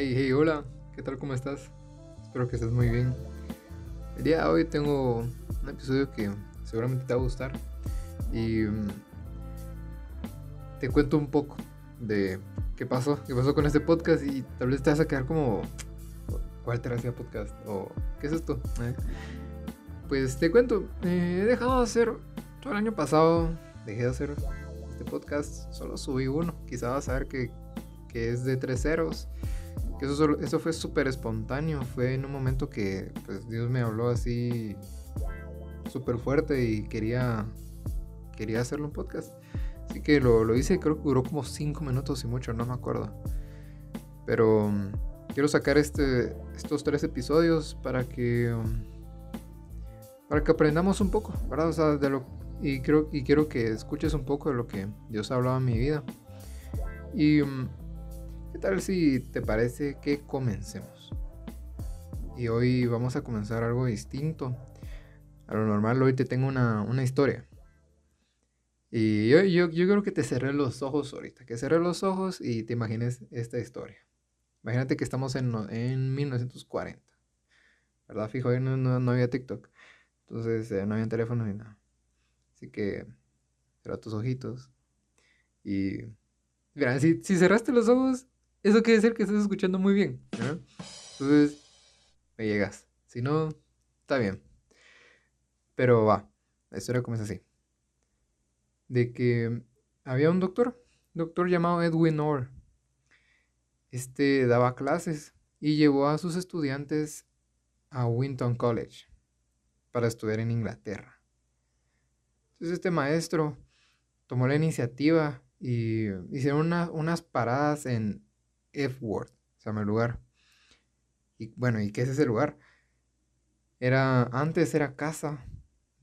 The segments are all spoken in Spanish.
Hey, hey, hola, ¿qué tal? ¿Cómo estás? Espero que estés muy bien. El día de hoy tengo un episodio que seguramente te va a gustar y mm, te cuento un poco de qué pasó, qué pasó con este podcast y tal vez te vas a quedar como, ¿cuál terapia podcast? ¿O qué es esto? Pues te cuento, eh, he dejado de hacer, todo el año pasado dejé de hacer este podcast, solo subí uno, quizá vas a ver que, que es de tres ceros que eso, fue súper espontáneo, fue en un momento que pues, Dios me habló así súper fuerte y quería, quería hacerlo un podcast. Así que lo, lo hice, creo que duró como 5 minutos y mucho, no me acuerdo. Pero um, quiero sacar este, estos tres episodios para que, um, para que aprendamos un poco, ¿verdad? De y, creo, y quiero que escuches un poco de lo que Dios ha hablado en mi vida. Y um, ¿Qué tal si te parece que comencemos? Y hoy vamos a comenzar algo distinto. A lo normal, hoy te tengo una, historia. Y yo, yo, yo creo que te cerré los ojos ahorita. Que cerré los ojos y te imagines esta historia. Imagínate que estamos en, en 1940. ¿Verdad? Fijo, no, no, había TikTok. Entonces eh, no había teléfono ni nada. Así que cierra tus ojitos. Y mira, si, si cerraste los ojos, eso quiere decir que estás escuchando muy bien. Entonces, me llegas. Si no, está bien. Pero va, la historia comienza así. De que había un doctor, doctor llamado Edwin Orr. Este daba clases y llevó a sus estudiantes a Winton College para estudiar en Inglaterra. Entonces este maestro tomó la iniciativa y hicieron unas paradas en F-Word, se llama el lugar. Y bueno, ¿y qué es ese lugar? Era, antes era casa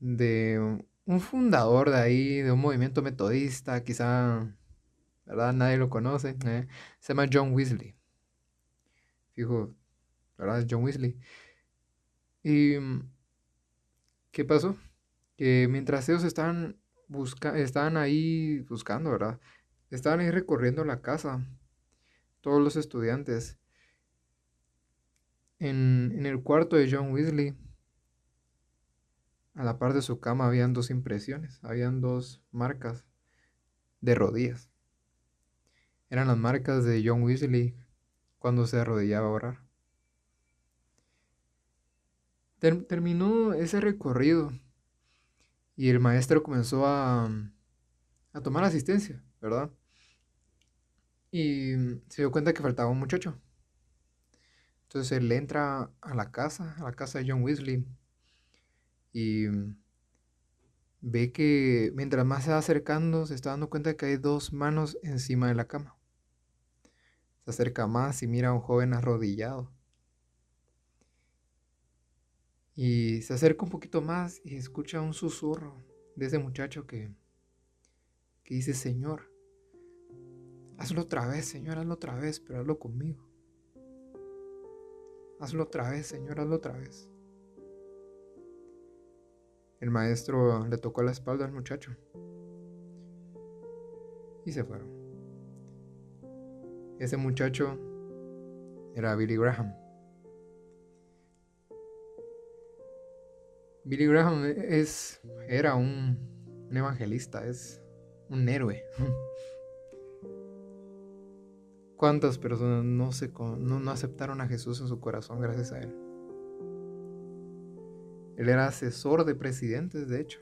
de un fundador de ahí, de un movimiento metodista, quizá, ¿verdad? Nadie lo conoce. ¿eh? Se llama John Weasley. Fijo, ¿verdad? John Weasley. ¿Y qué pasó? Que mientras ellos estaban, estaban ahí buscando, ¿verdad? Estaban ahí recorriendo la casa todos los estudiantes. En, el cuarto de John Weasley, a la par de su cama, habían dos impresiones, habían dos marcas de rodillas. Eran las marcas de John Weasley cuando se arrodillaba a orar. terminó ese recorrido y el maestro comenzó a, a tomar asistencia, ¿verdad? Y mm, se dio cuenta que faltaba un muchacho. Entonces él entra a la casa, a la casa de John Weasley, y mm, ve que mientras más se va acercando, se está dando cuenta de que hay dos manos encima de la cama. Se acerca más y mira a un joven arrodillado. Y se acerca un poquito más y escucha un susurro de ese muchacho que, que dice, Señor, Hazlo otra vez, Señor, hazlo otra vez, pero hazlo conmigo. Hazlo otra vez, Señor, hazlo otra vez. El maestro le tocó la espalda al muchacho y se fueron. Ese muchacho era Billy Graham. Billy Graham es, era un, un evangelista, es un héroe. ¿Cuántas personas no, aceptaron a Jesús en su corazón gracias a Él? Él era asesor de presidentes, de hecho.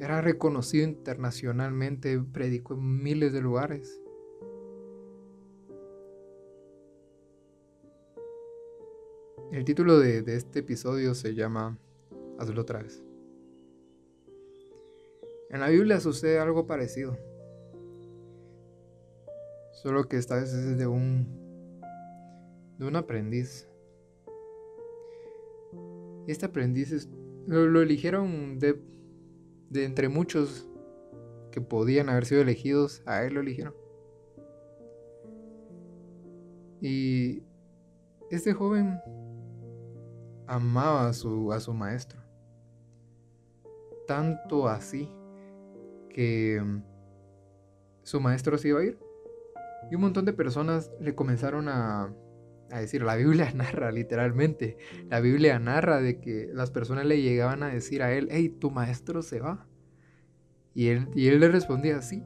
Era reconocido internacionalmente, predicó en miles de lugares. El título de, de este episodio se llama Hazlo otra vez. En la Biblia sucede algo parecido. Solo que esta vez es de un de un aprendiz. Este aprendiz lo, eligieron de, de entre muchos que podían haber sido elegidos, a él lo eligieron. Y este joven amaba a su, a su maestro. Tanto así que su maestro se iba a ir Y un montón de personas le comenzaron a, a decir, la Biblia narra literalmente, la Biblia narra de que las personas le llegaban a decir a él, hey, tu maestro se va. Y él, y él le respondía, sí,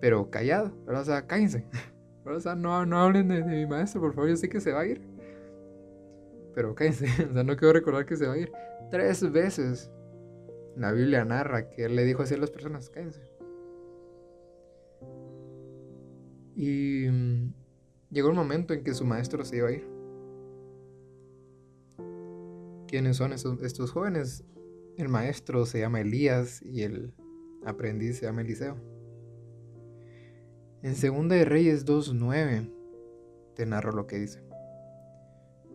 pero callado, o sea, cállense. O sea, no, no hablen de, mi maestro, por favor, yo sé que se va a ir. Pero cállense, o sea, no quiero recordar que se va a ir. Tres veces la Biblia narra que él le dijo así a las personas, cállense. Y mm, llegó el momento en que su maestro se iba a ir. ¿Quiénes son estos, jóvenes? El maestro se llama Elías y el aprendiz se llama Eliseo. En Segunda de Reyes 2.9 te narro lo que dice.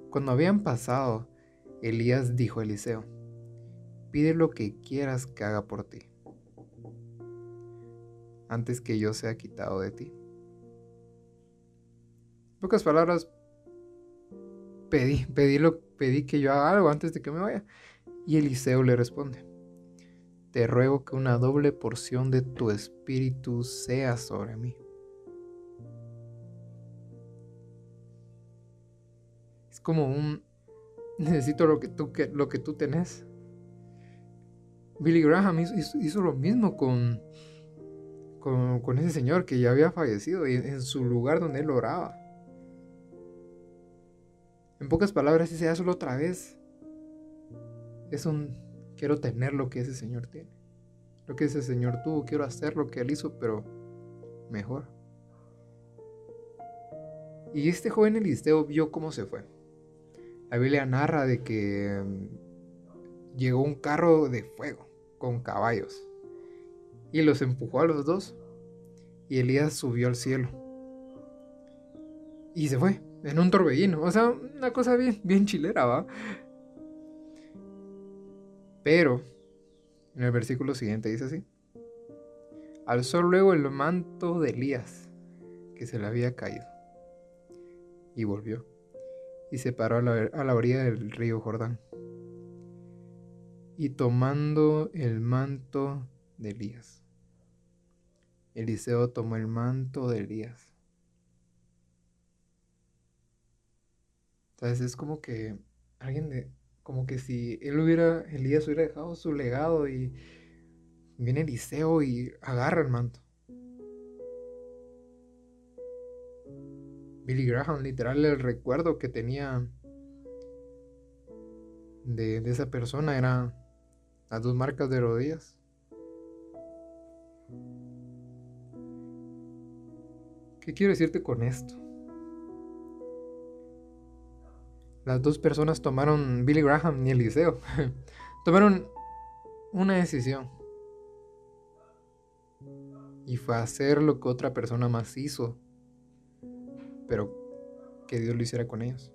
Cuando habían pasado, Elías dijo a Eliseo, pide lo que quieras que haga por ti, antes que yo sea quitado de ti. Pocas palabras, pedí, pedí, lo, pedí que yo haga algo antes de que me vaya. Y Eliseo le responde, te ruego que una doble porción de tu espíritu sea sobre mí. como un necesito lo que tú, lo que tú tenés. Billy Graham hizo, lo mismo con, con, ese señor que ya había fallecido y en su lugar donde él oraba. En pocas palabras, dice, hazlo otra vez. Es un, quiero tener lo que ese señor tiene. Lo que ese señor tuvo, quiero hacer lo que él hizo, pero mejor. Y este joven Eliseo vio cómo se fue. La Biblia narra de que mm, llegó un carro de fuego con caballos y los empujó a los dos y Elías subió al cielo y se fue en un torbellino, o sea, una cosa bien, bien chilera, ¿va? Pero en el versículo siguiente dice así: Alzó luego el manto de Elías que se le había caído y volvió y se paró a la, orilla del río Jordán. Y tomando el manto de Elías. Eliseo tomó el manto de Elías. Entonces es como que alguien de, como que si él hubiera, Elías hubiera dejado su legado y viene Eliseo y agarra el manto. Billy Graham, literal, el recuerdo que tenía de, esa persona era las dos marcas de rodillas. ¿Qué quiero decirte con esto? Las dos personas tomaron, Billy Graham y Eliseo, tomaron una decisión. Y fue hacer lo que otra persona más hizo pero que Dios lo hiciera con ellos.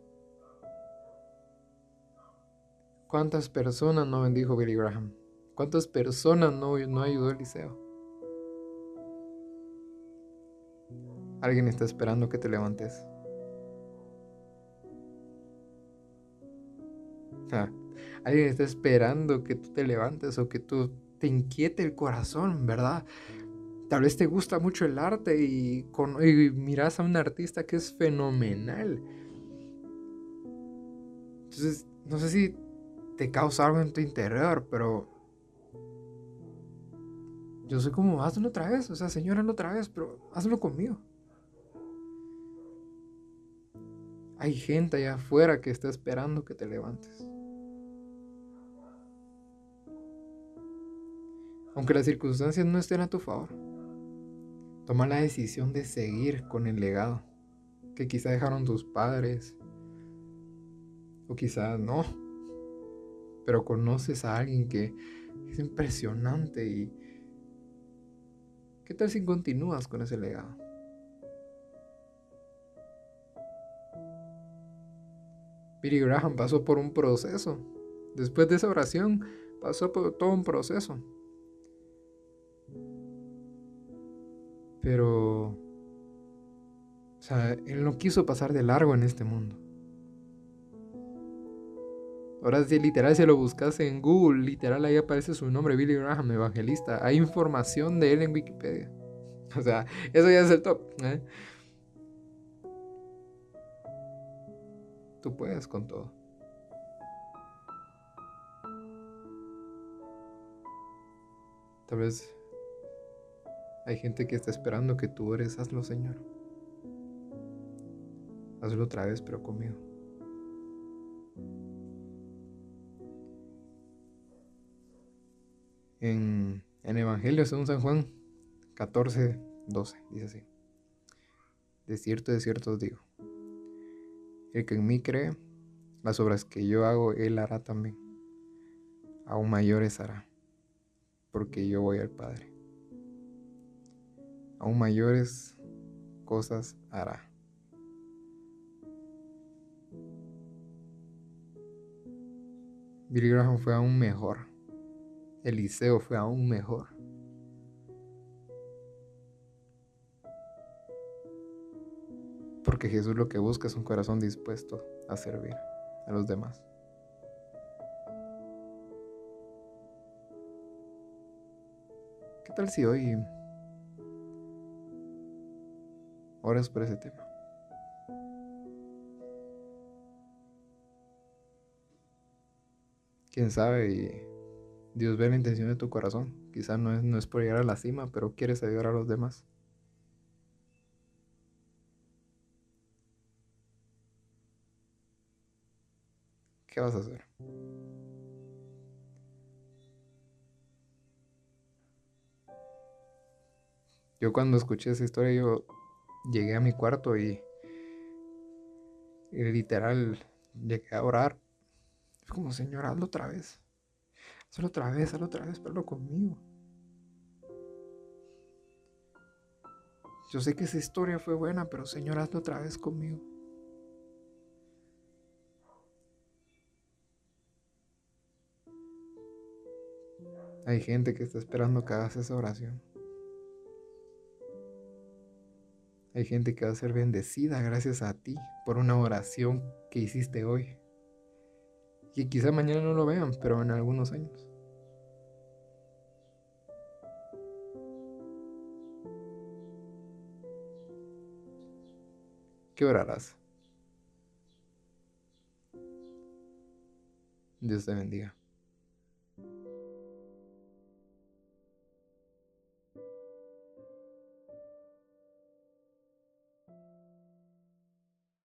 ¿Cuántas personas no bendijo Billy Graham? ¿Cuántas personas no, no ayudó Eliseo? Alguien está esperando que te levantes. Alguien está esperando que tú te levantes o que tú te inquiete el corazón, ¿verdad? Tal vez te gusta mucho el arte y, miras a un artista que es fenomenal. Entonces, no sé si te causa algo en tu interior, pero yo soy como, hazlo otra vez, o sea, Señor, hazlo otra vez, pero hazlo conmigo. Hay gente allá afuera que está esperando que te levantes. Aunque las circunstancias no estén a tu favor. Toma la decisión de seguir con el legado que quizá dejaron tus padres o quizás no. Pero conoces a alguien que es impresionante y ¿qué tal si continúas con ese legado? Billy Graham pasó por un proceso. Después de esa oración pasó por todo un proceso. Pero, o sea, él no quiso pasar de largo en este mundo. Ahora si literal se lo buscas en Google, literal ahí aparece su nombre, Billy Graham, evangelista. Hay información de él en Wikipedia. O sea, eso ya es el top. ¿eh? Tú puedes con todo. Tal vez hay gente que está esperando que tú eres, hazlo, Señor. Hazlo otra vez, pero conmigo. En, en Evangelio según San Juan 14, 12, dice así. De cierto, de cierto os digo. El que en mí cree, las obras que yo hago, él hará también. Aún mayores hará, porque yo voy al Padre. Aún mayores cosas hará. Billy Graham fue aún mejor. Eliseo fue aún mejor. Porque Jesús lo que busca es un corazón dispuesto a servir a los demás. ¿Qué tal si hoy oras por ese tema? Quién sabe y Dios ve la intención de tu corazón. Quizá no es, no es por llegar a la cima, pero quieres ayudar a los demás. ¿Qué vas a hacer? Yo cuando escuché esa historia, yo llegué a mi cuarto y, literal llegué a orar. Es como, Señor, hazlo otra vez. Hazlo otra vez, hazlo otra vez, pero conmigo. Yo sé que esa historia fue buena, pero Señor, hazlo otra vez conmigo. Hay gente que está esperando que hagas esa oración. Hay gente que va a ser bendecida gracias a ti por una oración que hiciste hoy. Y quizá mañana no lo vean, pero en algunos años. ¿Qué orarás? Dios te bendiga.